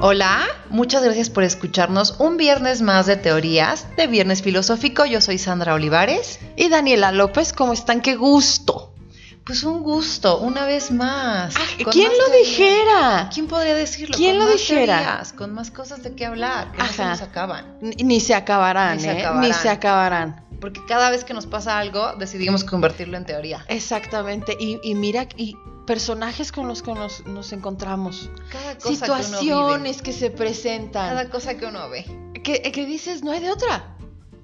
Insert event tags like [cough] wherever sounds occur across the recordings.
Hola, muchas gracias por escucharnos un viernes más de teorías de Viernes Filosófico. Yo soy Sandra Olivares. Y Daniela López, ¿cómo están? ¡Qué gusto! Pues un gusto, una vez más. Ah, ¿Quién lo dijera? ¿Quién podría decirlo? ¿Quién Con lo más dijera? teorías, con más cosas de qué hablar, que no se nos acaban. Ni, ni se acabarán, Ni se ¿eh? acabarán. Ni se acabarán. Porque cada vez que nos pasa algo, decidimos convertirlo en teoría. Exactamente. Y, y mira, y personajes con los que nos, nos encontramos. Cada cosa que Situaciones uno que, se vive, presentan. cada cosa que uno ve. Que, que dices, no hay de otra.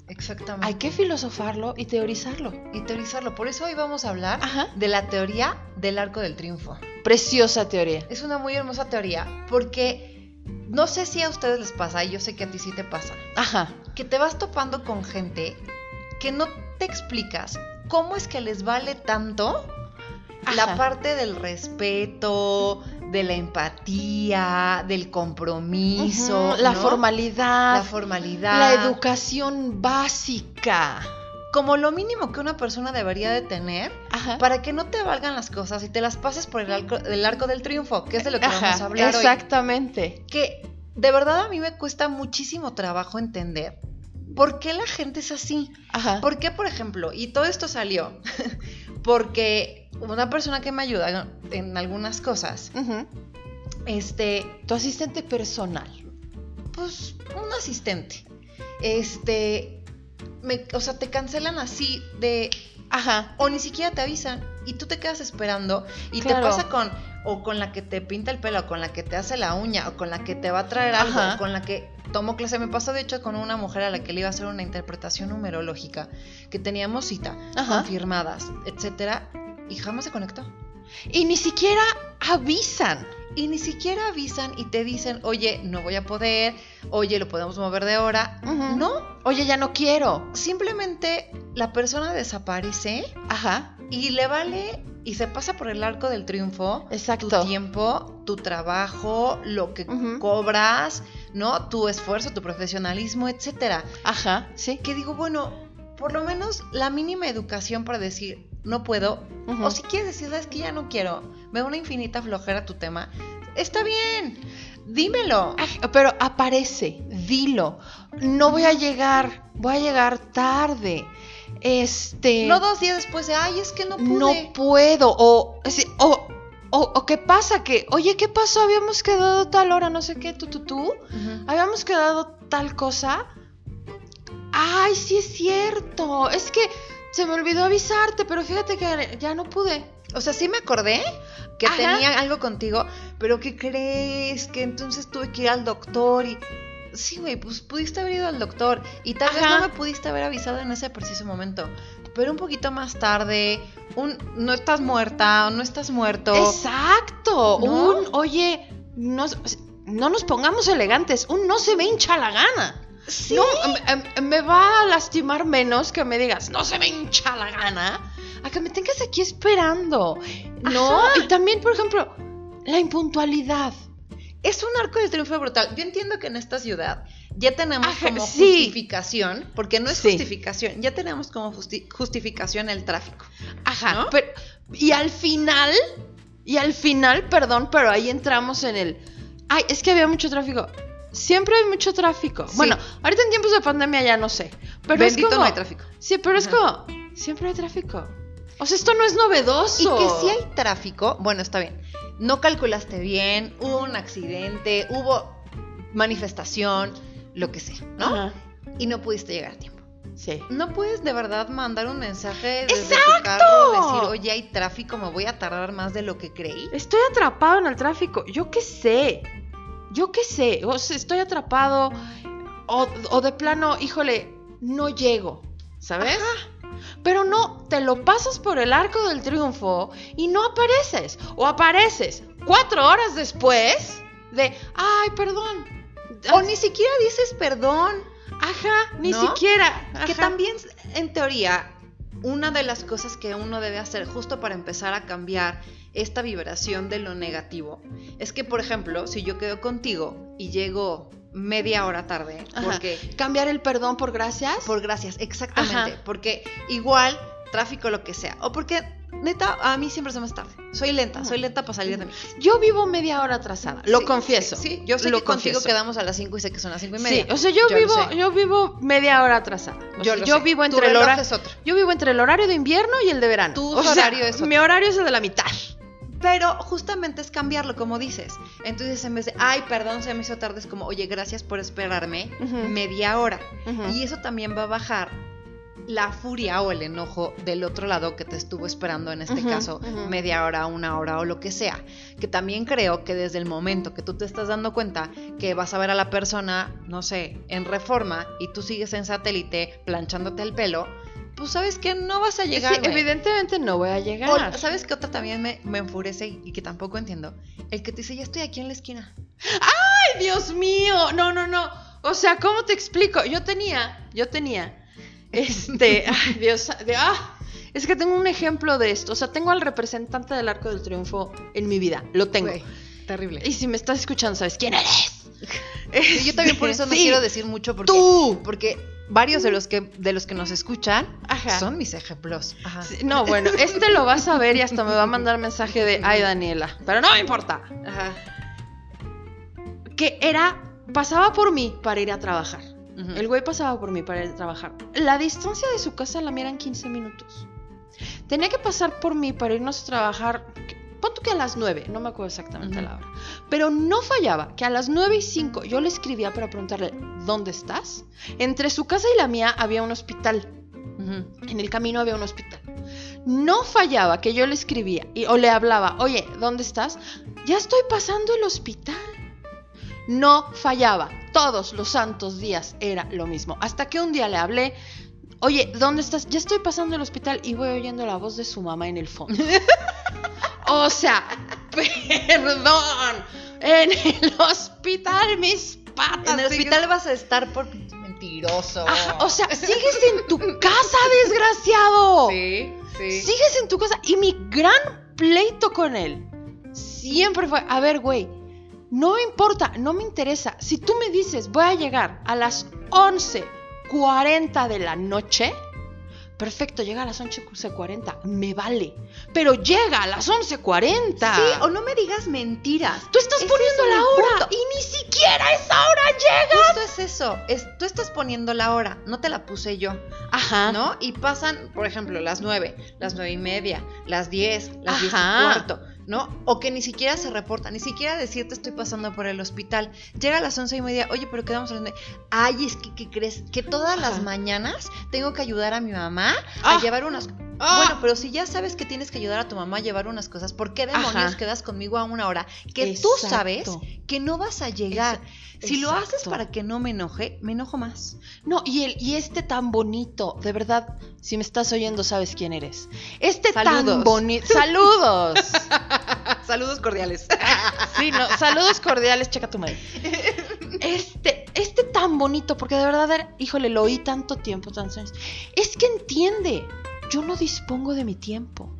Exactamente. Hay que filosofarlo y teorizarlo. y teorizarlo. Por eso hoy vamos a hablar Ajá. de la teoría del arco del triunfo. Preciosa teoría. Es una muy hermosa teoría porque no sé si a ustedes les pasa, y yo sé que a ti sí te pasa, Ajá. que te vas topando con gente que no te explicas cómo es que les vale tanto la parte del respeto, de la empatía, del compromiso, La ¿no? formalidad. la formalidad, La educación básica. como lo mínimo que una persona debería de tener Ajá. para que no te valgan las cosas y te las pases por el arco, el arco del triunfo, que es de lo que Ajá, vamos a hablar hoy. Exactamente. Que de verdad a mí me cuesta muchísimo trabajo entender por qué la gente es así. Ajá. ¿Por qué, por ejemplo? Y todo esto salió [laughs] porque una persona que me ayuda en algunas cosas, este, Tu asistente personal. pues un asistente, este, me- o sea, te cancelan así de Ajá. o ni siquiera te avisan y tú te quedas esperando y Claro. te pasa con o con la que te pinta el pelo, o con la que te hace la uña, o con la que te va a traer algo, Ajá. o con la que tomo clase. Me pasó de hecho con una mujer a la que le iba a hacer una interpretación numerológica, que teníamos cita, Ajá. confirmadas, etcétera, y jamás se conectó. Y ni siquiera avisan. Y ni siquiera avisan y te dicen, oye, no voy a poder, oye, lo podemos mover de hora. No, Oye, ya no quiero. simplemente la persona desaparece Ajá. Y le vale y se pasa por el arco del triunfo Exacto. tu tiempo, tu trabajo, lo que cobras, ¿no? Tu esfuerzo, tu profesionalismo, etcétera. Ajá. Sí. Que digo, bueno, por lo menos la mínima educación para decir no puedo, o si quieres decir, sabes que ya no quiero, me da una infinita flojera tu tema, está bien, dímelo. Pero aparece, dilo. No voy a llegar, voy a llegar tarde. Este. No dos días después de, ay, es que no pude. no puedo. O, o, o, o qué pasa que, oye, ¿qué pasó? Habíamos quedado tal hora, no sé qué, tú, tú, tú. Habíamos quedado tal cosa. Ay, sí es cierto. Es que se me olvidó avisarte, pero fíjate que ya no pude. O sea, sí me acordé que Ajá. tenía algo contigo, pero ¿qué crees? Que entonces tuve que ir al doctor y... Sí, güey, pues pudiste haber ido al doctor y tal vez no me pudiste haber avisado en ese preciso momento, pero un poquito más tarde, un no estás muerta o no estás muerto. Exacto. ¿No? Un, oye, no, no nos pongamos elegantes. Un no se me hincha la gana. Sí. No, em- em- me va a lastimar menos que me digas, no se me hincha la gana, a que me tengas aquí esperando. No, Ajá. y también, por ejemplo, la impuntualidad. Es un arco de triunfo brutal. Yo entiendo que en esta ciudad ya tenemos Ajá, como sí. justificación, porque no es Sí. justificación, ya tenemos como justi- justificación el tráfico. Ajá. ¿No? pero- y al final, y al final, perdón, pero ahí entramos en el. Ay, es que había mucho tráfico. Siempre hay mucho tráfico. Sí. Bueno, ahorita en tiempos de pandemia ya no sé. Pero Bendito es como, no hay tráfico. Sí, pero es Ajá. como. Siempre hay tráfico. O sea, esto no es novedoso. Y que si hay tráfico, bueno, está bien. No calculaste bien, hubo un accidente, hubo manifestación, lo que sea, ¿no? Ajá, Y no pudiste llegar a tiempo. Sí. No puedes de verdad mandar un mensaje desde ¡Exacto! tu carro, decir, oye, hay tráfico, me voy a tardar más de lo que creí. Estoy atrapado en el tráfico. Yo qué sé. Yo qué sé. O sea, estoy atrapado. O, o de plano, híjole, no llego. ¿Sabes? Pero no, te lo pasas por el arco del triunfo y no apareces. O apareces cuatro horas después de, ay, perdón. O ni siquiera dices perdón, Ajá, ni ¿No? siquiera. que Ajá. también, en teoría, una de las cosas que uno debe hacer justo para empezar a cambiar esta vibración de lo negativo es que, por ejemplo, si yo quedo contigo y llego media hora tarde, Ajá. porque Cambiar el perdón por gracias. por gracias, exactamente, Ajá. porque igual tráfico lo que sea, o porque neta, a mí siempre se me tarde. Soy lenta, soy lenta para salir de casa. Yo vivo media hora atrasada, lo Sí, confieso. Sí, sí, yo sé lo que contigo confieso. quedamos a las 5 y sé que son las 5 y media. Sí, o sea, yo, vivo, yo vivo media hora atrasada. O Yo sea, lo yo sé. vivo Tu entre el horario. Yo vivo entre el horario de invierno y el de verano. Tu O sea, horario es otro. Mi horario es el de la mitad. Pero justamente es cambiarlo, como dices. Entonces, en vez de, ay, perdón, se me hizo tarde, es como, oye, gracias por esperarme media hora. Y eso también va a bajar la furia o el enojo del otro lado que te estuvo esperando, en este caso, media hora, una hora o lo que sea. Que también creo que desde el momento que tú te estás dando cuenta que vas a ver a la persona, no sé, en reforma y tú sigues en satélite planchándote el pelo, pues sabes que no vas a llegar. Sí, evidentemente no voy a llegar. O, ¿Sabes qué otra también me, me enfurece y, y que tampoco entiendo? El que te dice, ya estoy aquí en la esquina. ¡Ay, Dios mío! No, no, no. O sea, ¿cómo te explico? Yo tenía, yo tenía, este, [laughs] ay, Dios, de- ah, es que tengo un ejemplo de esto. O sea, tengo al representante del Arco del Triunfo en mi vida. Lo tengo. Terrible. Y si me estás escuchando, ¿sabes quién eres? [laughs] Yo también por eso no Sí. quiero decir mucho porque, Tú. porque varios de los que de los que nos escuchan Ajá. son mis ejemplos. Ajá. No, bueno, este lo vas a ver y hasta me va a mandar mensaje de, ay, Daniela. Pero no me importa. Ajá. Que era, pasaba por mí para ir a trabajar. El güey pasaba por mí para ir a trabajar. La distancia de su casa a la mía eran 15 minutos. Tenía que pasar por mí para irnos a trabajar. Pon tú que a las 9, no me acuerdo exactamente Ujú. la hora. Pero no fallaba que a las 9 y 5 yo le escribía para preguntarle, ¿dónde estás? Entre su casa y la mía había un hospital. Ujú. En el camino había un hospital. No fallaba que yo le escribía y, o le hablaba, oye, ¿dónde estás? Ya estoy pasando el hospital. No fallaba. Todos los santos días era lo mismo. Hasta que un día le hablé, oye, ¿dónde estás? Ya estoy pasando el hospital y voy oyendo la voz de su mamá en el fondo. [laughs] o sea, [laughs] perdón. En el hospital, mis patas. En el hospital vas a estar por mentiroso. Ajá, o sea, sigues en tu casa, [laughs] desgraciado. sí, sí. Sigues en tu casa. Y mi gran pleito con él siempre fue, a ver, güey, no me importa, no me interesa. Si tú me dices, voy a llegar a las 11.40 de la noche, perfecto, llega a las 11.40, me vale. Pero llega a las 11.40. Sí, o no me digas mentiras. Tú estás poniendo la hora punto. y ni siquiera a esa hora llega. Justo es eso. Es, tú estás poniendo la hora, no te la puse yo. Ajá. ¿No? Y pasan, por ejemplo, las 9, las nueve y media, las 10, las 10 y Ajá. cuarto, ¿no? O que ni siquiera se reporta, ni siquiera decirte estoy pasando por el hospital. Llega a las once y media, oye, pero quedamos a las nueve. Ay, es que, ¿qué crees? Que todas las mañanas tengo que ayudar a mi mamá Ah. a llevar unas... Ah. Bueno, pero si ya sabes que tienes que ayudar a tu mamá a llevar unas cosas, ¿por qué demonios Ajá. quedas conmigo a una hora que tú sabes que no vas a llegar? si lo haces para que no me enoje, me enojo más. No, y, el, y este tan bonito, de verdad, si me estás oyendo, sabes quién eres. Este tan bonito. Saludos. [laughs] Saludos cordiales. Sí, no, saludos cordiales, checa tu madre. [laughs] Este, este tan bonito, porque de verdad, era- híjole, lo oí tanto tiempo, tantos años. Es que entiende, yo no dispongo de mi tiempo.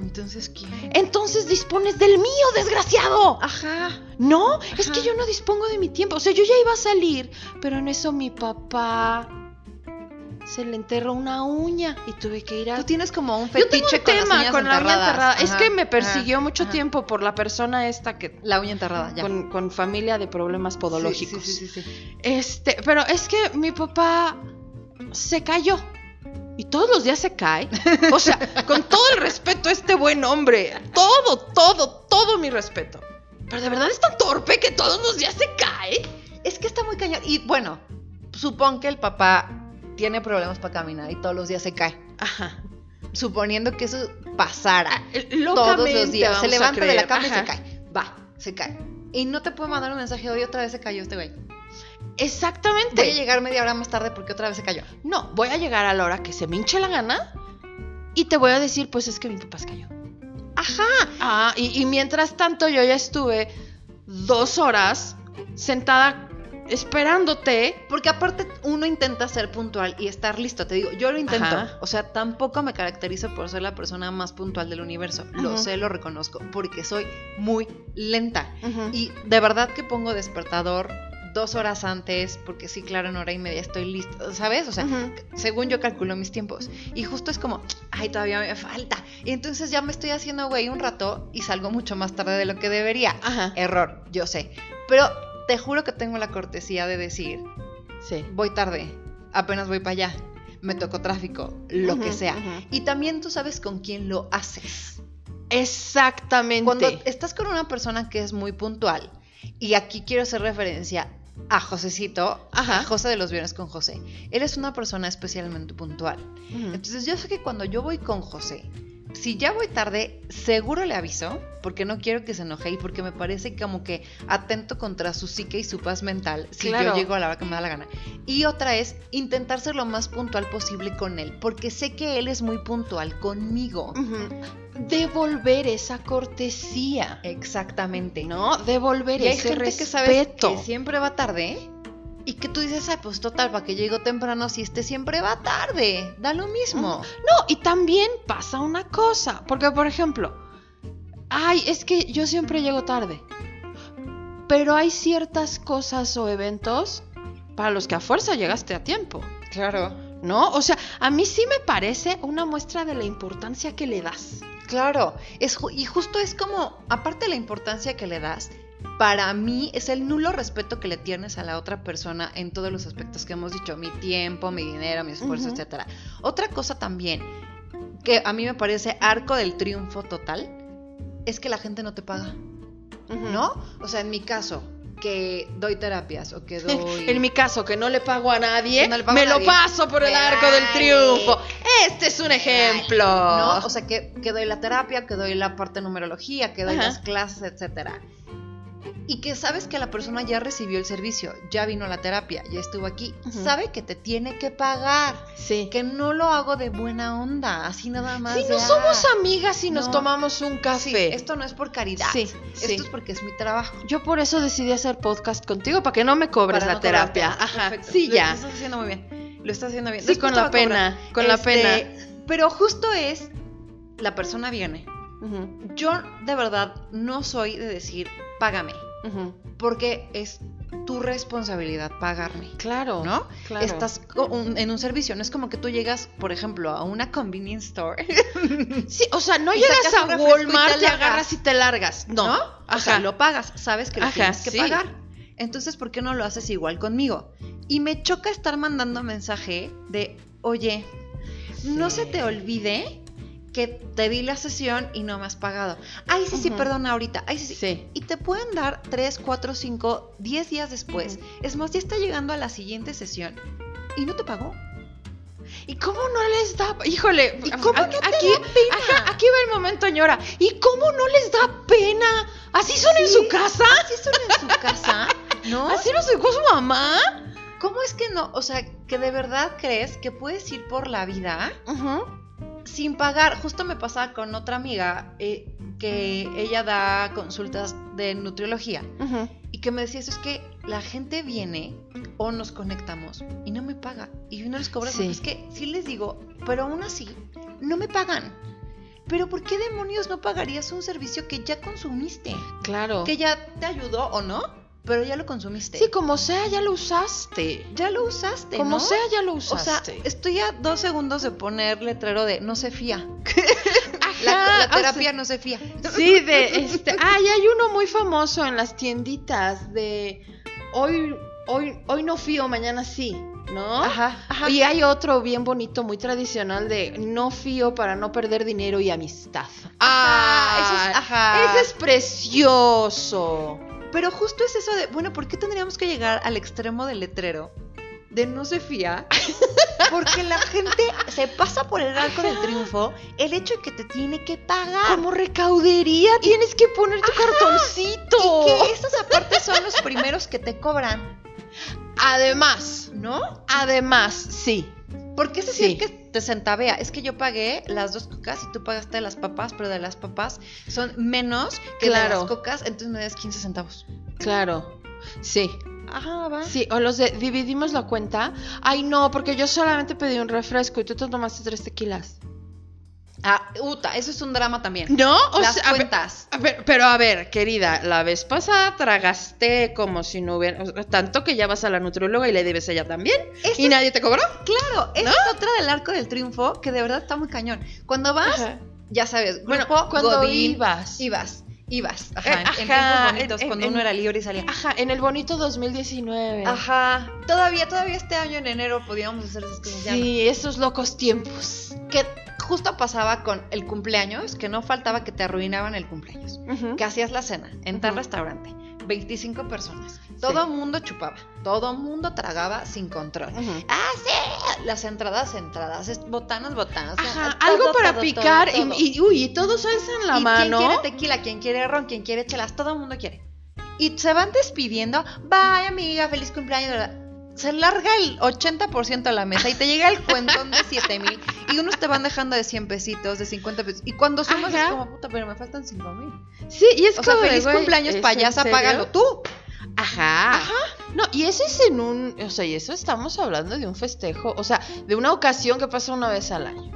Entonces, ¿quién? Entonces dispones del mío, desgraciado. Ajá. No, es que yo no dispongo de mi tiempo. O sea, yo ya iba a salir, pero en eso mi papá se le enterró una uña y tuve que ir a... Tú tienes como un Yo tengo fetiche un con las tema uñas con la uña enterrada. Es que me ajá, persiguió mucho ajá. tiempo por la persona esta que... La uña enterrada, ya. Con, con familia de problemas podológicos. Sí, sí, sí, sí, sí. Este, pero es que mi papá se cayó. Y todos los días se cae. O sea, con todo el respeto a este buen hombre. Todo, todo, todo mi respeto. Pero de verdad es tan torpe que todos los días se cae. Es que está muy cañón. Y bueno, supón que el papá tiene problemas para caminar y todos los días se cae. Ajá. Suponiendo que eso pasara todos Locamente los días. Se levanta de la cama y se cae. Va, se cae. Y no te puede mandar un mensaje hoy otra vez se cayó este güey. Exactamente. Voy a llegar media hora más tarde porque otra vez se cayó. No, voy a llegar a la hora que se me hinche la gana y te voy a decir, pues es que mi papá se cayó. Ajá. Ah, y, y mientras tanto yo ya estuve dos horas sentada esperándote. Porque aparte uno intenta ser puntual y estar listo. Te digo, yo lo intento. Ajá. O sea, tampoco me caracterizo por ser la persona más puntual del universo. Lo sé, lo reconozco. Porque soy muy lenta. Ujú. Y de verdad que pongo despertador dos horas antes, porque sí, claro, en hora y media estoy lista, ¿sabes? O sea, según yo calculo mis tiempos. Y justo es como, ay, todavía me falta. Y entonces ya me estoy haciendo güey un rato y salgo mucho más tarde de lo que debería. Ajá. Error, yo sé. Pero te juro que tengo la cortesía de decir, Sí. voy tarde, apenas voy para allá, me tocó tráfico, lo que sea. Y también tú sabes con quién lo haces. Exactamente. Cuando estás con una persona que es muy puntual, y aquí quiero hacer referencia a Josecito, Ajá. a José de los Viernes con José. Él es una persona especialmente puntual. Entonces yo sé que cuando yo voy con José, si ya voy tarde, seguro le aviso, porque no quiero que se enoje y porque me parece como que atento contra su psique y su paz mental si Claro. yo llego a la hora que me da la gana. Y otra es intentar ser lo más puntual posible con él, porque sé que él es muy puntual conmigo. Devolver esa cortesía. Exactamente. ¿No? Devolver Y hay ese gente respeto. que sabes que siempre va tarde y que tú dices, ay, pues total, para que llego temprano, si este siempre va tarde, da lo mismo. No, y también pasa una cosa, porque por ejemplo, ay, es que yo siempre llego tarde, pero hay ciertas cosas o eventos para los que a fuerza llegaste a tiempo, Claro. ¿no? O sea, a mí sí me parece una muestra de la importancia que le das. Claro, es, y justo es como, aparte de la importancia que le das, para mí es el nulo respeto que le tienes a la otra persona en todos los aspectos que hemos dicho, mi tiempo, mi dinero, mi esfuerzo, Ujú. etcétera. Otra cosa también que a mí me parece arco del triunfo total es que la gente no te paga, ¿no? O sea, en mi caso, que doy terapias o que [laughs] doy En mi caso, que no le pago a nadie, no pago me a lo paso por el arco del triunfo. Este es un ejemplo. ¿no? O sea, que, que doy la terapia, que doy la parte de numerología, que doy Ajá. las clases, etcétera. Y que sabes que la persona ya recibió el servicio, ya vino a la terapia, ya estuvo aquí, sabe que te tiene que pagar, sí. que no lo hago de buena onda, así nada más. Si no somos "Ah, amigas y nos no. tomamos un sí, café. esto no es por caridad, Sí, esto sí. es porque es mi trabajo. Yo por eso decidí hacer podcast contigo, para que no me cobres Para la no terapia. cobrarte. Ajá, Perfecto. sí, Lo- ya. Lo estás haciendo muy bien. Lo estás haciendo bien. Sí, Después con la pena, con la Este, pena. Pero justo es, la persona viene. Yo de verdad no soy de decir, págame. Porque es tu responsabilidad pagarme, Claro. ¿no? Claro. Estás en un servicio, no es como que tú llegas, por ejemplo, a una convenience store, [laughs] Sí, o sea, no llegas a y te Walmart largas. agarras y te largas. No. ¿no? O Ajá. sea, lo pagas, sabes que lo Ajá, tienes que sí. pagar. Entonces, ¿por qué no lo haces igual conmigo? Y me choca estar mandando mensaje de, oye, no se te olvide que te di la sesión y no me has pagado. Ay, sí, sí, Ujú. perdona ahorita. Ay, sí, sí. Y te pueden dar 3, 4, 5, 10 días después. Es más, ya está llegando a la siguiente sesión y no te pagó. ¿Y cómo no les da? Híjole, ¿Y cómo no te aquí, da pena? ajá, aquí va el momento, ñora. ¿Y cómo no les da pena? ¿Así son en Sí. su casa? ¿Así son en su casa? [laughs] ¿No? ¿Así nos educó su mamá? ¿Cómo es que no? O sea, que de verdad crees que puedes ir por la vida Ujú. Sin pagar. Justo me pasaba con otra amiga eh, que ella da consultas de nutriología y que me decía eso es que la gente viene o nos conectamos y no me paga y yo no les cobro. Sí. Es que sí les digo, pero aún así no me pagan. Pero ¿por qué demonios no pagarías un servicio que ya consumiste? Claro. Que ya te ayudó o no, pero ya lo consumiste. Sí, como sea, ya lo usaste. ya lo usaste. Como ¿no? sea, ya lo O sea, usaste. estoy a dos segundos de poner letrero de no se fía. Ajá, [laughs] La, la o sea, terapia no se fía. Sí, de este. Ah, y hay uno muy famoso en las tienditas de hoy, hoy, hoy no fío, mañana sí, ¿no? Ajá, ajá. Y hay otro bien bonito, muy tradicional de no fío para no perder dinero y amistad. Ah, eso es- ajá. Ese es precioso. Pero justo es eso de, bueno, ¿por qué tendríamos que llegar al extremo del letrero? De no se fía. [laughs] Porque la gente se pasa por el arco del triunfo el hecho de que te tiene que pagar. Como recaudería tienes que poner tu cartoncito. Y que [laughs] aparte son los primeros que te cobran, Además, ¿no? además, sí. Porque ese sí. Sí. es que te centavea. Es que yo pagué las dos cocas y tú pagaste las papas, pero de las papas son menos que de Claro. las cocas, entonces me das 15 centavos. Claro. Sí. Ajá, va. Sí, o los de dividimos la cuenta. Ay, no, porque yo solamente pedí un refresco y tú te tomaste tres tequilas. Ah, Uta, eso es un drama también. ¿No? O Las sea, a ver, cuentas. a ver, pero a ver, querida, la vez pasada tragaste como si no hubiera. o sea, tanto que ya vas a la nutrióloga y le debes a ella también. ¿Y es- nadie te cobró? Claro, esa es otra del arco del triunfo que de verdad está muy cañón. Cuando vas, Ajá. ya sabes, Bueno, grupo cuando Godín, ibas. ibas, ibas. Ajá, Eh, en- en ajá, bonitos, en- cuando en- uno era libre y salía. Ajá, en el bonito 2019. Ajá, todavía, todavía este año en enero podíamos hacer esas cosas. ya. Sí, esos locos tiempos. Que justo pasaba con el cumpleaños, que no faltaba que te arruinaban el cumpleaños. Que hacías la cena en tal restaurante, 25 personas. Todo mundo chupaba, todo mundo tragaba sin control. Ah, sí, las entradas, entradas, botanas, botanas. Ajá, todo, algo para todo, picar todo, todo. Y, y uy, y todos alzan la Y mano. Quien quiere tequila, quien quiere ron, quien quiere chelas, todo el mundo quiere. Y se van despidiendo. Bye, amiga, feliz cumpleaños. Se larga el 80% a la mesa y te llega el cuentón de 7 mil. Y unos te van dejando de 100 pesitos, de 50 pesos. Y cuando sumas Ajá. es como, puta, pero me faltan 5 mil. Sí, y es O como de, feliz cumpleaños, ¿es payasa, págalo tú. Ajá. No, y eso es en un, o sea, y eso estamos hablando de un festejo, o sea, de una ocasión que pasa una vez al año.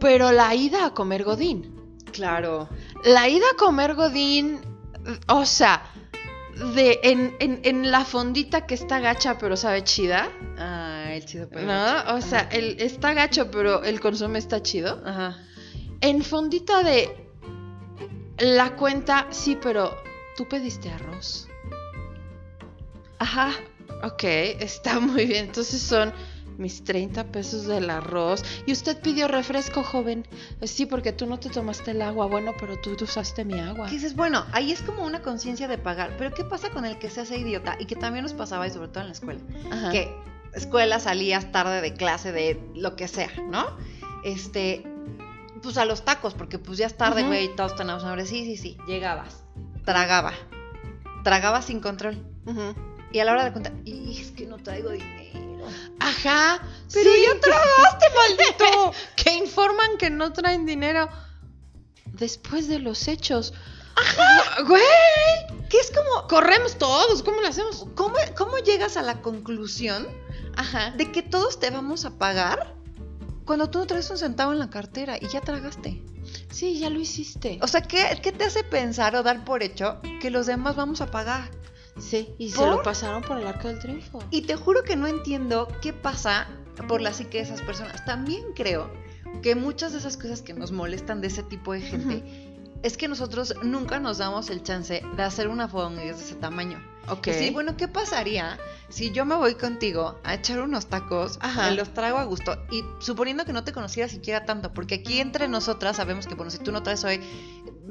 Pero la ida a comer godín, Claro. la ida a comer godín, o sea, de en, en, en la fondita que está gacha pero sabe chida, Ah, el chido pero ¿no? O sea, Ajá. el, está gacho pero el consomé está chido. Ajá. En fondita de la cuenta, sí, pero tú pediste arroz. Ajá. Ok, [laughs] está muy bien. Entonces son mis 30 pesos del arroz. Y usted pidió refresco, joven. Eh, Sí, porque tú no te tomaste el agua. Bueno, pero tú, tú usaste mi agua. Dices, bueno, ahí es como una conciencia de pagar. Pero ¿qué pasa con el que se hace idiota? Y que también nos pasaba, y sobre todo en la escuela. Ajá. que escuela salías tarde de clase, de lo que sea, ¿no? Este, pues a los tacos, porque pues ya es tarde, güey, todos tenemos hambre. Sí, sí, sí, llegabas, tragaba, tragaba sin control. Y a la hora de contar, y es que no traigo dinero. Ajá. Pero sí, ya tragaste, maldito. [laughs] que informan que no traen dinero después de los hechos. Ajá. Güey. Que es como, Corremos todos. ¿Cómo lo hacemos? ¿cómo, ¿cómo llegas a la conclusión Ajá. de que todos te vamos a pagar cuando tú no traes un centavo en la cartera y ya tragaste? Sí, ya lo hiciste. O sea, ¿qué, qué te hace pensar o dar por hecho que los demás vamos a pagar? Sí, y se lo pasaron por el arco del triunfo. Y te juro que no entiendo qué pasa por la psique de esas personas. También creo que muchas de esas cosas que nos molestan de ese tipo de gente es que nosotros nunca nos damos el chance de hacer una fogonguez de ese tamaño. Ok. Y sí, bueno, ¿qué pasaría si yo me voy contigo a echar unos tacos, Ajá. los traigo a gusto y suponiendo que no te conociera siquiera tanto, porque aquí entre nosotras sabemos que, bueno, si tú no traes hoy,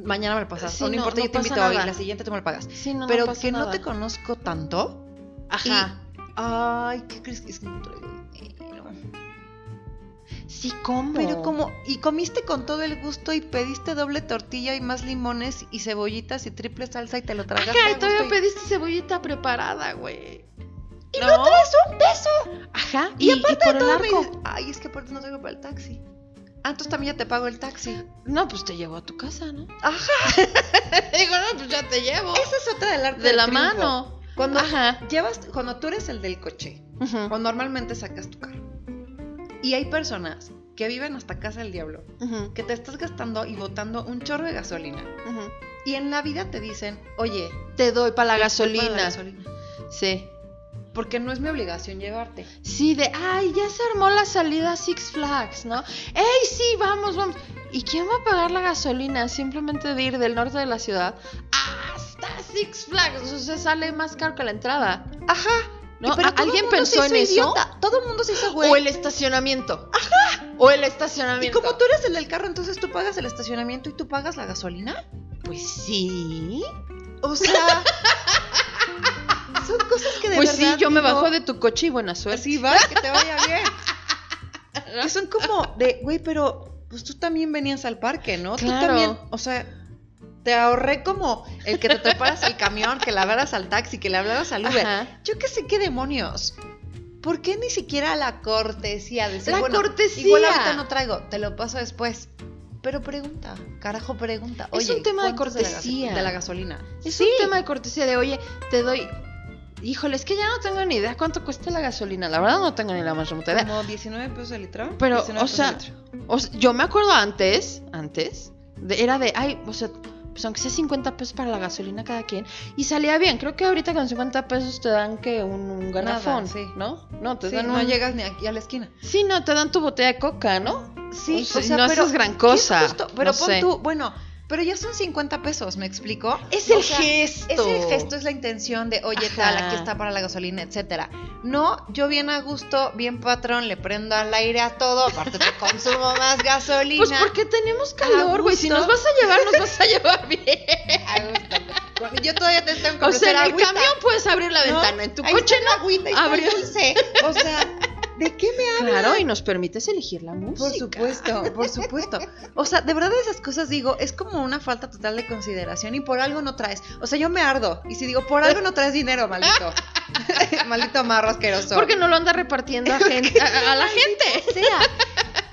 mañana me lo pasas, Sí, o no, no, importa, no yo te invito hoy, nada. la siguiente tú me lo pagas. Sí, no, Pero que no te conozco tanto, Ajá. Ay, ¿qué crees que es que no traigo dinero? Sí, ¿cómo? Pero como, y comiste con todo el gusto y pediste doble tortilla y más limones y cebollitas y triple salsa y te lo tragaste. Ajá, y todavía y- pediste cebollita preparada, güey. Y no, traes un peso. Ajá. Y, Y, aparte y por de el todo me arco. dices, ay, es que aparte no traigo para el taxi. Ah, entonces también ya te pago el taxi. No, pues te llevo a tu casa, ¿no? Ajá. [laughs] Digo, no, pues ya te llevo. Esa es otra del arte De del la triunfo. mano. Cuando Ajá. llevas, cuando tú eres el del coche, o normalmente sacas tu carro. Y hay personas que viven hasta casa del diablo, que te estás gastando y botando un chorro de gasolina. ujú. Y en la vida te dicen, oye, Te doy para la gasolina. pago la gasolina. Sí. Porque no es mi obligación llevarte. Sí, de, ay, ya se armó la salida a Six Flags, ¿no? ¡Ey, sí, vamos, vamos! ¿Y quién va a pagar la gasolina? Simplemente de ir del norte de la ciudad hasta Six Flags. O sea, sale más caro que la entrada. Ajá. ¿No? Y pero ¿A- todo ¿Alguien pensó en eso? idiota. Todo el mundo se hizo güey. O el estacionamiento. Ajá. O el Y estacionamiento. como tú eres el del carro, entonces tú pagas el estacionamiento y tú pagas la gasolina. Pues sí. O sea, son cosas que de Pues verdad sí, yo me bajo de tu coche y buena suerte. Así va, que te vaya bien. [laughs] Que son como de, güey, pero pues tú también venías al parque, ¿no? Claro. Tú también, o sea, te ahorré como el que te treparas al camión, que le hablaras al taxi, que le hablaras al Uber. Ajá. Yo qué sé qué demonios. ¿Por qué ni siquiera la cortesía de decir, La bueno, cortesía. igual ahorita no traigo, te lo paso después? Pero pregunta, carajo, pregunta. Es un tema de ¿cuánto es la gas- cortesía. De la, gasolina. Es Sí. un tema de cortesía de, oye, te doy Híjole, es que ya no tengo ni idea cuánto cuesta la gasolina. La verdad no tengo ni la más remota idea. Como 19 pesos el litro. Pero, 19 o sea, o yo me acuerdo antes, antes, de- era de, ay, o sea, pues aunque sea 50 pesos para la gasolina cada quien, y salía bien. Creo que ahorita con 50 pesos te dan que un, un garrafón, sí. ¿no? No, te Sí, dan no un- llegas ni aquí a la esquina. Sí, no, te dan tu botella de coca, ¿no? Sí, O sea, no haces gran cosa, ¿qué es justo? Pero no pon sé. tú, bueno, pero ya son 50 pesos, ¿me explico? Es O el sea, gesto. Es el gesto, es la intención de, oye, Ajá. tal, aquí está para la gasolina, etcétera. No, yo bien a gusto, bien patrón, le prendo al aire a todo, aparte te consumo [laughs] más gasolina. Pues porque tenemos calor, güey. Si nos vas a llevar, nos vas a llevar [laughs] bien. A gusto. Yo todavía te tengo que O sea, en el agüita, camión puedes abrir la ¿no? ventana, en tu coche la agüita, Abrió. dulce. O sea, ¿de qué me hablas? Claro, y nos permites elegir la música. Por supuesto, por supuesto. [laughs] O sea, de verdad esas cosas digo, es como una falta total de consideración y por algo no traes. O sea, yo me ardo. Y si digo, por algo no traes dinero, maldito. [laughs] maldito marro asqueroso. Porque no lo anda repartiendo a, [laughs] gente, a, a la gente. O sea,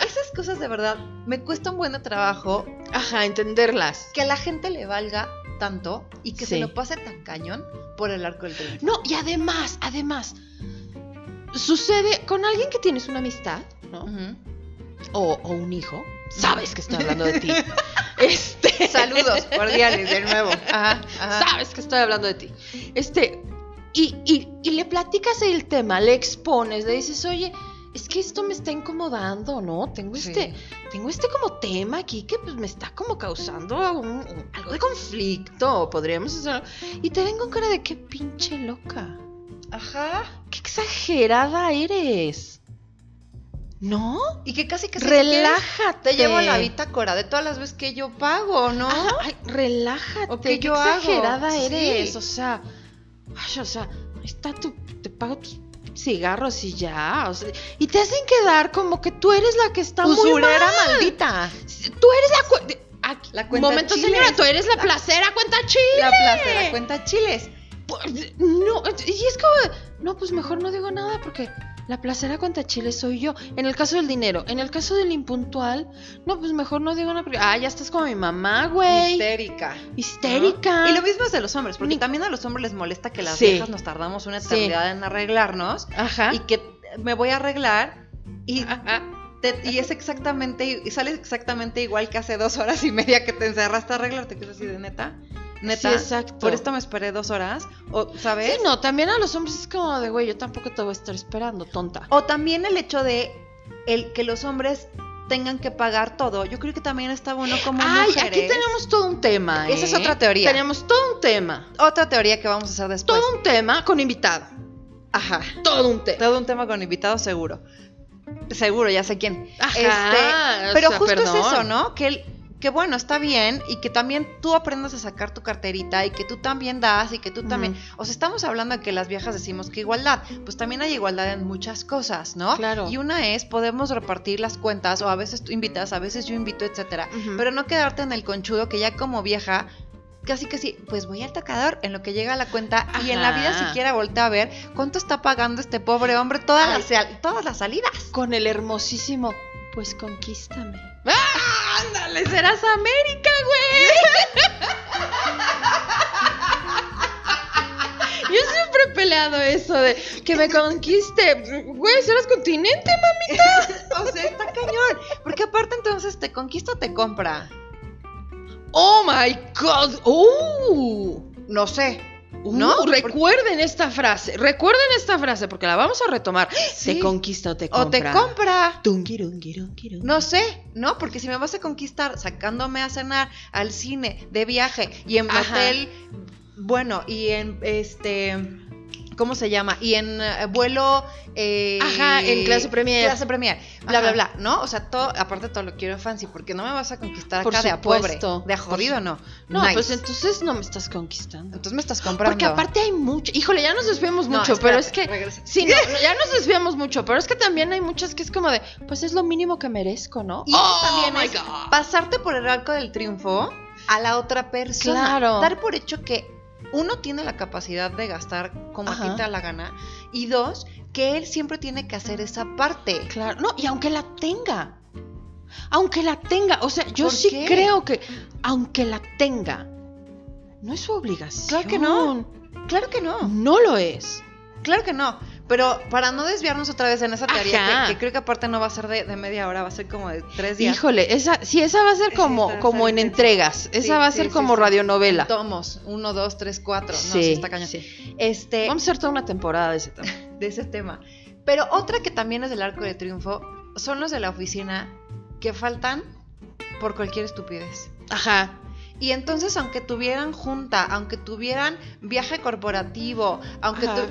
esas cosas de verdad me cuesta un buen trabajo Ajá, entenderlas. que a la gente le valga tanto y que se lo pase tan cañón por el arco del triunfo. No, y además, además, sucede con alguien que tienes una amistad, ¿no? O, o un hijo. Sabes que estoy hablando de ti. [laughs] Este. [laughs] Saludos cordiales de nuevo. Ajá, ajá. Sabes que estoy hablando de ti. Este. Y, y, y le platicas el tema, le expones, le dices, oye, es que esto me está incomodando, ¿no? Tengo Sí. este, tengo este como tema aquí que pues me está como causando un- un- algo de conflicto, podríamos hacerlo. Y te ven con cara de qué pinche loca, Ajá. Qué exagerada eres. ¿No? Y que casi que Relájate. Te llevo la bitácora de todas las veces que yo pago, ¿no? Ah, ay, relájate. ¿O qué qué yo hago? exagerada Sí. eres. O sea, ay, o sea, está tu, te pago tus cigarros y ya. o sea, y te hacen quedar como que tú eres la que está muy Usurera mal. maldita. Tú eres la aquí, La cuenta momento, chiles. señora, tú eres la placera cuenta chile. La placera cuenta chiles. No, y es como, no, pues mejor no digo nada porque la placera cuenta chile soy yo. En el caso del dinero, en el caso del impuntual, no, pues mejor no digo nada porque, ah, ya estás como mi mamá, güey. Histérica. Histérica. Y lo mismo es de los hombres, porque Ni- también a los hombres les molesta que las Sí. viejas nos tardamos una Sí. eternidad en arreglarnos Ajá. y que me voy a arreglar y, Ajá. te- y es exactamente, y sales exactamente igual que hace dos horas y media que te encerraste a arreglarte, que es así de neta. Neta. Sí, exacto. Por esto me esperé dos horas, o, ¿sabes? Sí, no, también a los hombres es como de, güey, yo tampoco te voy a estar esperando, tonta. O también el hecho de el que los hombres tengan que pagar todo. Yo creo que también está bueno como Ay, mujeres. aquí tenemos todo un tema, Esa es ¿eh? otra teoría. Tenemos todo un tema. Otra teoría que vamos a hacer después. Todo un tema con invitado. Ajá. Todo un tema. Todo un tema con invitado seguro. Seguro, ya sé quién. Ajá, Este, o pero sea, justo perdón. es eso, ¿no? Que, el- que bueno, está bien y que también tú aprendas a sacar tu carterita y que tú también das y que tú también... Ujú. O sea, estamos hablando de que las viejas decimos que igualdad, pues también hay igualdad en muchas cosas, ¿no? Claro. Y una es, podemos repartir las cuentas o a veces tú invitas, a veces yo invito, etcétera. Pero no quedarte en el conchudo que ya como vieja casi casi, pues voy al tocador en lo que llega a la cuenta y en la vida siquiera voltea a ver cuánto está pagando este pobre hombre todas, Ay. las, todas las salidas. Con el hermosísimo, pues conquístame. ¡Ah! ¡Ándale! Serás América, güey. Yo siempre he peleado eso de que me conquiste. Güey, serás continente, mami. [laughs] o sea, está cañón. Porque aparte entonces te conquista o te compra. Oh my god. ¡Oh! No sé. Uh, ¿No? recuerden esta frase, recuerden esta frase porque la vamos a retomar. Sí. Te conquista o te compra. O te compra. No sé, ¿no? Porque si me vas a conquistar sacándome a cenar, al cine, de viaje y en Ajá. hotel, bueno, y en este, ¿cómo se llama? Y en eh, vuelo... eh, Ajá, en clase premier. Clase premier, bla, Ajá. bla, bla, ¿no? O sea, todo, aparte todo lo quiero fancy, porque no me vas a conquistar Por acá de a pobre, de a jodido, no. No, Nice. pues entonces no me estás conquistando. Entonces me estás comprando. Porque aparte hay mucho. Híjole, ya nos desviamos No, mucho, pero es que. regresa. Sí, no, ya nos desviamos mucho, pero es que también hay muchas que es como de, pues es lo mínimo que merezco, ¿no? Y Oh, también my es God. pasarte por el arco del triunfo a la otra persona. Claro. Dar por hecho que uno tiene la capacidad de gastar como a Ajá. ti te da la gana. Y dos, que él siempre tiene que hacer esa parte. Claro, no, y aunque la tenga. Aunque la tenga, o sea, yo ¿Por sí qué? creo que, aunque la tenga, no es su obligación. Claro que no. Claro que no. No lo es. Claro que no. Pero para no desviarnos otra vez en esa teoría, que, que creo que aparte no va a ser de, de media hora, va a ser como de tres días. Híjole, esa, sí, esa va a ser como, como en entregas. Sí, Esa va a ser sí, como radionovela. Tomos, uno, dos, tres, cuatro. No, está cañón. Este, Vamos a hacer toda una temporada de ese tema. [laughs] de ese tema. Pero otra que también es del arco de triunfo son los de la oficina que faltan por cualquier estupidez. Ajá. Y entonces, aunque tuvieran junta, aunque tuvieran viaje corporativo, aunque Ajá.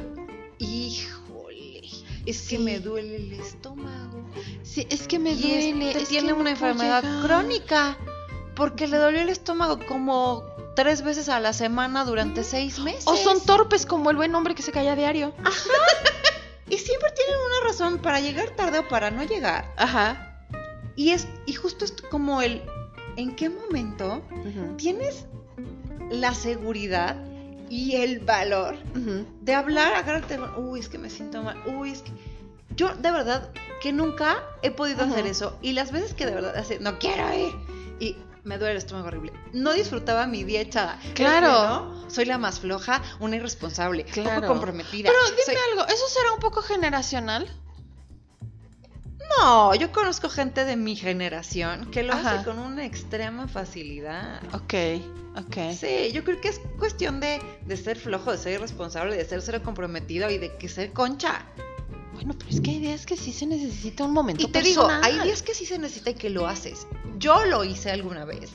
Es Sí. que me duele el estómago. Sí, es que me y duele. este es tiene que una no enfermedad llegar. crónica. Porque le dolió el estómago como tres veces a la semana durante seis meses. O son torpes como el buen hombre que se calla a diario. Y siempre tienen una razón para llegar tarde o para no llegar. Ajá. Y es, y justo es como el ¿en qué momento tienes la seguridad y el valor de hablar, agarrarte, uy, es que me siento mal, uy, es que yo de verdad que nunca he podido hacer eso y las veces que de verdad así, no quiero ir y me duele el estómago horrible. No disfrutaba mi día echada. Claro. Soy la más floja, una irresponsable, Claro. poco comprometida. Pero dime Soy- algo, ¿eso será un poco generacional? No, yo conozco gente de mi generación que lo Ajá. hace con una extrema facilidad. Ok, ok. Sí, yo creo que es cuestión de, de ser flojo, de ser irresponsable, de ser cero comprometido y de que ser concha. Bueno, pero es que hay días que sí se necesita un momento Y te digo, personal. hay días que sí se necesita y que lo haces. Yo lo hice alguna vez.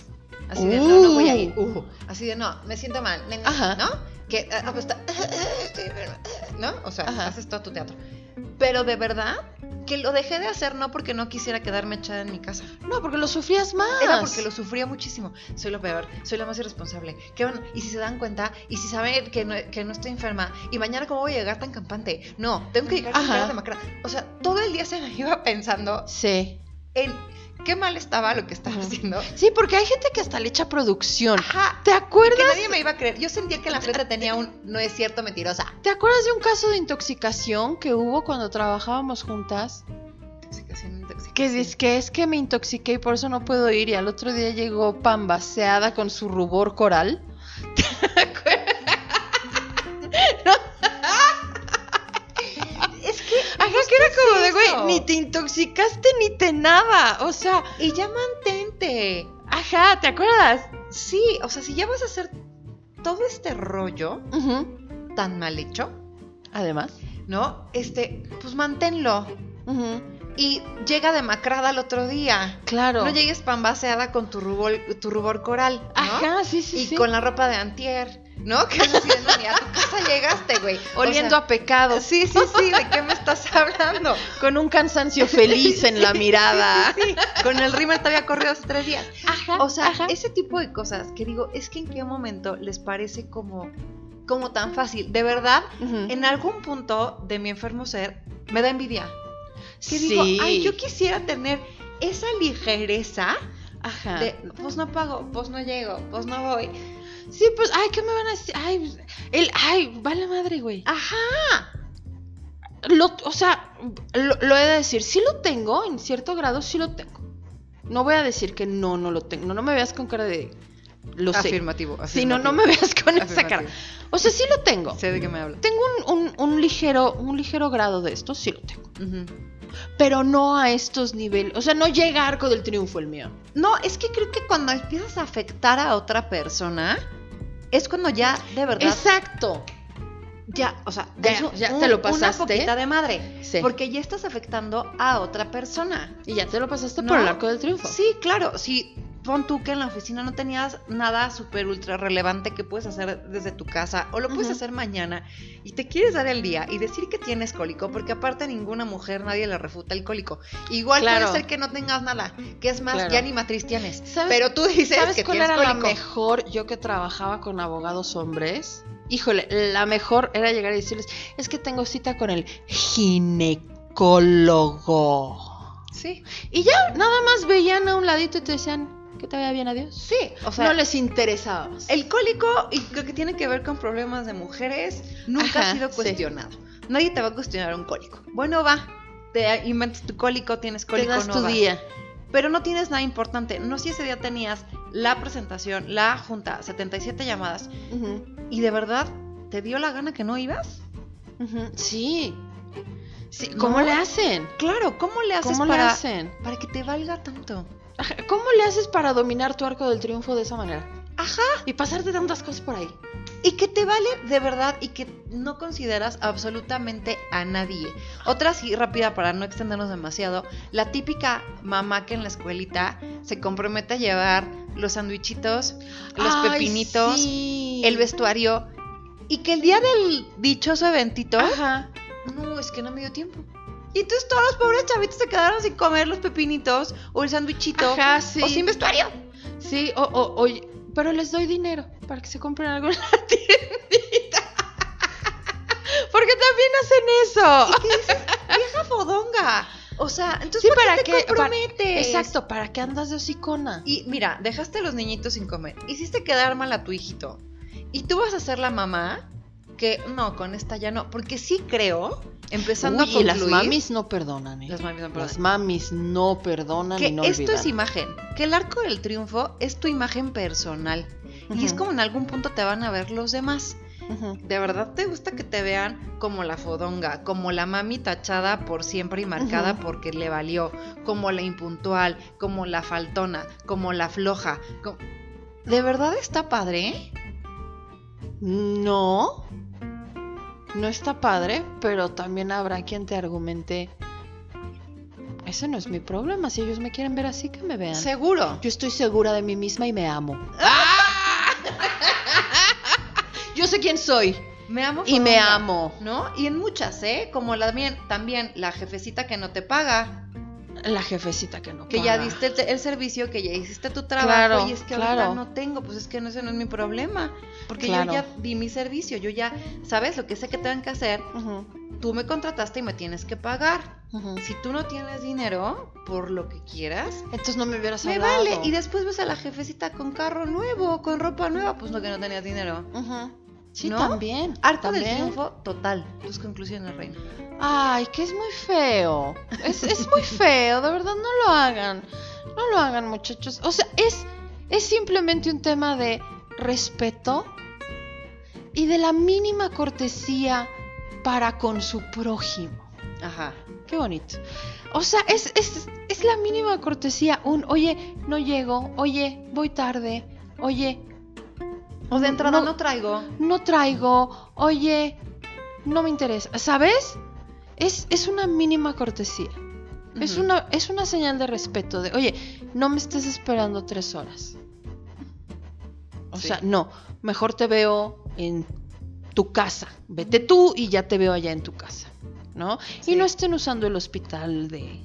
Así de, no, no voy a ir. Uh. Así de, no, me siento mal. Ajá. ¿No? Que, ah, pues, [laughs] ¿no? O sea, Ajá. haces todo tu teatro. Pero de verdad que lo dejé de hacer no porque no quisiera quedarme echada en mi casa. No, porque lo sufrías más. Era porque lo sufría muchísimo. Soy lo peor, soy la más irresponsable. ¿Qué van? Y si se dan cuenta, y si saben que no, que no estoy enferma, y mañana cómo voy a llegar tan campante. No, tengo que llegar Ajá. cara demacrada. O sea, todo el día se me [laughs] iba pensando Sí. en qué mal estaba lo que estaba haciendo. Sí, porque hay gente que hasta le echa producción. Ajá. ¿Te acuerdas? que nadie me iba a creer. Yo sentía que la frente tenía un no es cierto, mentirosa. ¿Te acuerdas de un caso de intoxicación que hubo cuando trabajábamos juntas? Intoxicación, intoxicación. Que dice que es que me intoxiqué y por eso no puedo ir. Y al otro día llegó pambaseada con su rubor coral. [laughs] ni te intoxicaste ni te nada. O sea, Y ya mantente. ajá, ¿te acuerdas? Sí, o sea, si ya vas a hacer todo este rollo tan mal hecho, Además. ¿no? Este, pues manténlo. Ujú. Y llega demacrada al otro día. Claro. No llegues pambaseada con tu rubor, tu rubor coral, ¿no? Ajá, sí, sí, y sí. con la ropa de antier, ¿no? [laughs] Que es así de, no, ni a tu casa llegaste, güey. O Oliendo sea, a pecado. Sí, sí, sí, ¿de qué me estás [laughs] hablando? Con un cansancio feliz en la mirada. Sí. Con el rímel te había corrido hace tres días. Ajá. O sea, ajá. ese tipo de cosas que digo, es que en qué momento les parece como, como tan fácil. De verdad, en algún punto de mi enfermo ser, me da envidia. Que sí. digo, ay, yo quisiera tener esa ligereza Ajá. de, pues no pago, pues no llego, pues no voy. Sí, pues, ay, ¿qué me van a decir? Ay, pues, el, ay, vale madre, güey. Ajá. Lo, o sea, lo, lo he de decir, sí lo tengo, en cierto grado sí lo tengo. No voy a decir que no, no lo tengo. No, no me veas con cara de, lo sé. Afirmativo. Sí, no, no me veas con esa cara. Afirmativo. O sea, sí lo tengo. Sé de qué me hablas. Tengo un, un- un ligero, un ligero grado de esto, sí lo tengo. Pero no a estos niveles. O sea, no llega arco del triunfo el mío. No, es que creo que cuando empiezas a afectar a otra persona, es cuando ya, de verdad, Exacto. ya, o sea, Ya, es un- ya te lo pasaste. Una poquita de madre. Sí. Porque ya estás afectando a otra persona. Y ya te lo pasaste ¿No? por el arco del triunfo. Sí, claro. Si pon tú que en la oficina no tenías nada súper ultra relevante que puedes hacer desde tu casa o lo puedes hacer mañana y te quieres dar el día y decir que tienes cólico, porque aparte ninguna mujer nadie le refuta el cólico. Igual Claro. puede ser que no tengas nada, que es más, Claro. ya ni matriz tienes. ¿Sabes- Pero tú dices ¿Sabes que cuál tienes era la cólico. mejor? Yo que trabajaba con abogados hombres. Híjole, la mejor era llegar y decirles, es que tengo cita con el ginecólogo. Sí, Y ya, nada más veían a un ladito y te decían, que te vaya bien, adiós. sí. O sea, no les interesaba. El cólico, y lo que tiene que ver con problemas de mujeres, nunca Ajá, ha sido sí. cuestionado. Nadie te va a cuestionar un cólico. Bueno, va, te inventas tu cólico, tienes te cólico, das no tu día. Pero no tienes nada importante. No si ese día tenías la presentación, la junta, 77 llamadas, Ujú. y de verdad ¿te dio la gana que no ibas? Sí. Sí, ¿No? ¿Cómo le hacen? Claro, ¿cómo le haces ¿Cómo le hacen? para que te valga tanto? [laughs] ¿Cómo le haces para dominar tu arco del triunfo de esa manera? Ajá. Y pasarte tantas cosas por ahí. Y que te vale de verdad y que no consideras absolutamente a nadie. Otra así rápida para no extendernos demasiado, la típica mamá que en la escuelita se compromete a llevar los sandwichitos, los Ay, pepinitos, sí. el vestuario y que el día del dichoso eventito, Ajá. no, es que no me dio tiempo. Y entonces todos los pobres chavitos se quedaron sin comer los pepinitos o el sandwichito Ajá, sí. o sin vestuario. Sí, o, o- oye, pero les doy dinero para que se compren algo en la [laughs] tiendita. Porque también hacen eso. ¿Qué dices? Vieja fodonga. O sea, entonces Sí, ¿para, ¿para qué te Para- comprometes? Exacto, ¿para qué andas de hocicona? Y mira, dejaste a los niñitos sin comer. Hiciste quedar mal a tu hijito. Y tú vas a ser la mamá que no, con esta ya no. Porque sí creo, empezando Uy, a y las mamis no perdonan, ¿eh? Las mamis no perdonan. Las mamis no perdonan que y no esto olvidan. es imagen. Que el arco del triunfo es tu imagen personal. Y es como en algún punto te van a ver los demás. ¿De verdad te gusta que te vean como la fodonga, como la mami tachada por siempre y marcada porque le valió, como la impuntual, como la faltona, como la floja? ¿De verdad está padre? No. No está padre, pero también habrá quien te argumente. Ese no es mi problema. Si ellos me quieren ver así, que me vean. Seguro. Yo estoy segura de mí misma y me amo. [laughs] Yo sé quién soy Me amo. y me amo. ¿No? Y en muchas, ¿eh? Como la, también la jefecita que no te paga, La jefecita que no que ya diste el, el servicio, que ya hiciste tu trabajo Claro, y es que claro. ahorita no tengo, pues es que no, ese no es mi problema. Porque Claro. yo ya di mi servicio, yo ya, ¿sabes? Lo que sé que tengan que hacer, tú me contrataste y me tienes que pagar. Si tú no tienes dinero, por lo que quieras, Entonces no me hubieras me hablado. vale. Y después ves a la jefecita con carro nuevo, con ropa nueva, pues no que no tenías dinero. Ujú. Sí, ¿No? también. Arco del triunfo total. Tus conclusiones, Reina. Ay, que es muy feo. Es, es muy [laughs] feo, de verdad, no lo hagan. No lo hagan, muchachos. O sea, es, es simplemente un tema de respeto y de la mínima cortesía para con su prójimo. Ajá. Qué bonito. O sea, es, es, es la mínima cortesía. Un, oye, no llego. Oye, voy tarde. Oye, O de entrada no, No- traigo. no traigo. Oye, no me interesa. ¿Sabes? Es, es una mínima cortesía. Es, una, es una señal de respeto. De, oye, no me estés esperando tres horas. O Sí. sea, no. Mejor te veo en tu casa. Vete tú y ya te veo allá en tu casa. ¿No? Sí. Y no estén usando el hospital de,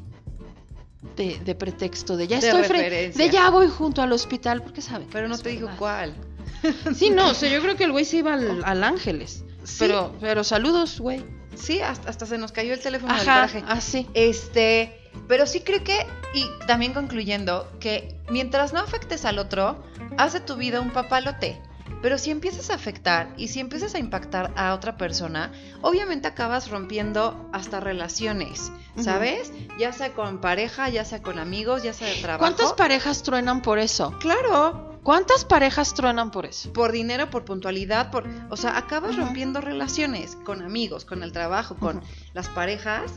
de, de pretexto de ya De estoy fre- referencia. de ya voy junto al hospital, porque saben. que Pero no te dijo cuál. [laughs] Sí, no, o sea, yo creo que el güey se iba al, al Ángeles. Sí. Pero, pero saludos, güey. Sí, hasta, hasta se nos cayó el teléfono del coraje. así. Este, pero sí creo que, y también concluyendo, que mientras no afectes al otro, haz de tu vida un papalote. Pero si empiezas a afectar y si empiezas a impactar a otra persona, obviamente acabas rompiendo hasta relaciones. ¿sabes? Ya sea con pareja, ya sea con amigos, ya sea de trabajo. ¿Cuántas parejas truenan por eso? Claro, ¿Cuántas parejas truenan por eso? por dinero, por puntualidad, por, o sea, acabas rompiendo relaciones con amigos, con el trabajo, con las parejas,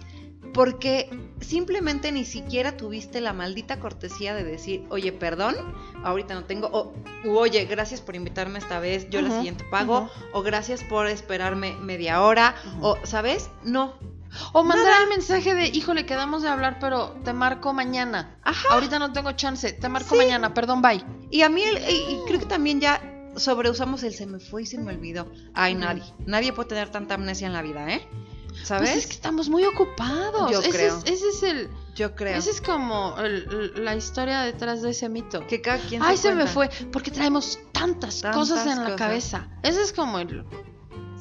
porque simplemente ni siquiera tuviste la maldita cortesía de decir, oye, perdón, ahorita no tengo, o oye, gracias por invitarme esta vez, yo la siguiente pago, o gracias por esperarme media hora, o, ¿sabes? No. O mandar el mensaje de, híjole, quedamos de hablar, pero te marco mañana. Ajá. Ahorita no tengo chance, te marco Sí. mañana, perdón, bye. Y a mí, el- y, y creo que también ya sobreusamos el se me fue y se me olvidó. Ay, nadie. Nadie puede tener tanta amnesia en la vida, ¿eh? ¿Sabes? Pues es que estamos muy ocupados. Yo ese, creo. Es, ese es el, Yo creo. ese es como el- la historia detrás de ese mito. Que cada quien Ay, se, se me fue, porque traemos tantas, Tantas cosas en la cosas. cabeza. Ese es como el...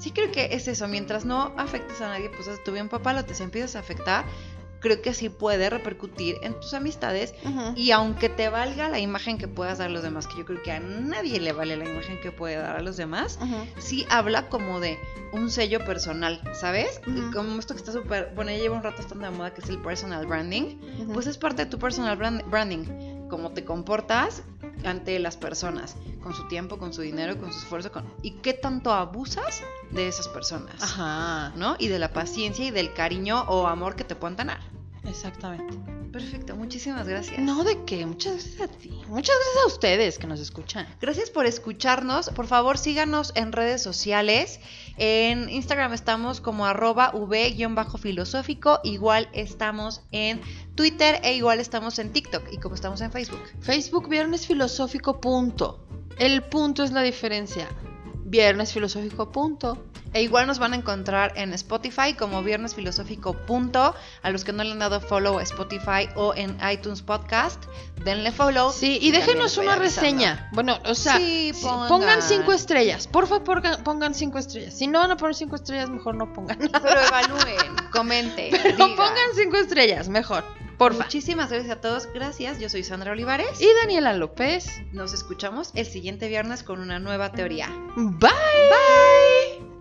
Sí creo que es eso, mientras no afectes a nadie, pues tu bien papalote se empiezas a afectar, creo que sí puede repercutir en tus amistades y aunque te valga la imagen que puedas dar a los demás, que yo creo que a nadie le vale la imagen que puede dar a los demás, Ujú. sí habla como de un sello personal, ¿sabes? Como esto que está súper, bueno, ya lleva un rato estando de moda, que es el personal branding, pues es parte de tu personal brand- branding, cómo te comportas ante las personas, con su tiempo, con su dinero, con su esfuerzo, con... y qué tanto abusas de esas personas, Ajá. ¿no? Y de la paciencia y del cariño o amor que te puedan ganar. Exactamente. Perfecto, muchísimas gracias. No, ¿de qué? Muchas gracias a ti. Muchas gracias a ustedes que nos escuchan. Gracias por escucharnos. Por favor, síganos en redes sociales. En Instagram estamos como arroba v-filosófico. Igual estamos en Twitter e igual estamos en TikTok. Y como estamos en Facebook. Facebook Viernes Filosófico punto. El punto es la diferencia. Viernes Filosófico punto. E igual nos van a encontrar en Spotify como Viernes Filosófico. Punto. A los que no le han dado follow a Spotify o en iTunes Podcast, denle follow. Sí, y déjenos una avisando. reseña. Bueno, o sea, Sí, pongan. pongan cinco estrellas. Por favor, pongan- pongan cinco estrellas. Si no van a poner cinco estrellas, mejor no pongan nada. Pero evalúen, comenten. Pero digan. pongan cinco estrellas, mejor. Porfa. Muchísimas gracias a todos. Gracias. Yo soy Sandra Olivares. Y Daniela López. Nos escuchamos el siguiente viernes con una nueva teoría. Bye. Bye.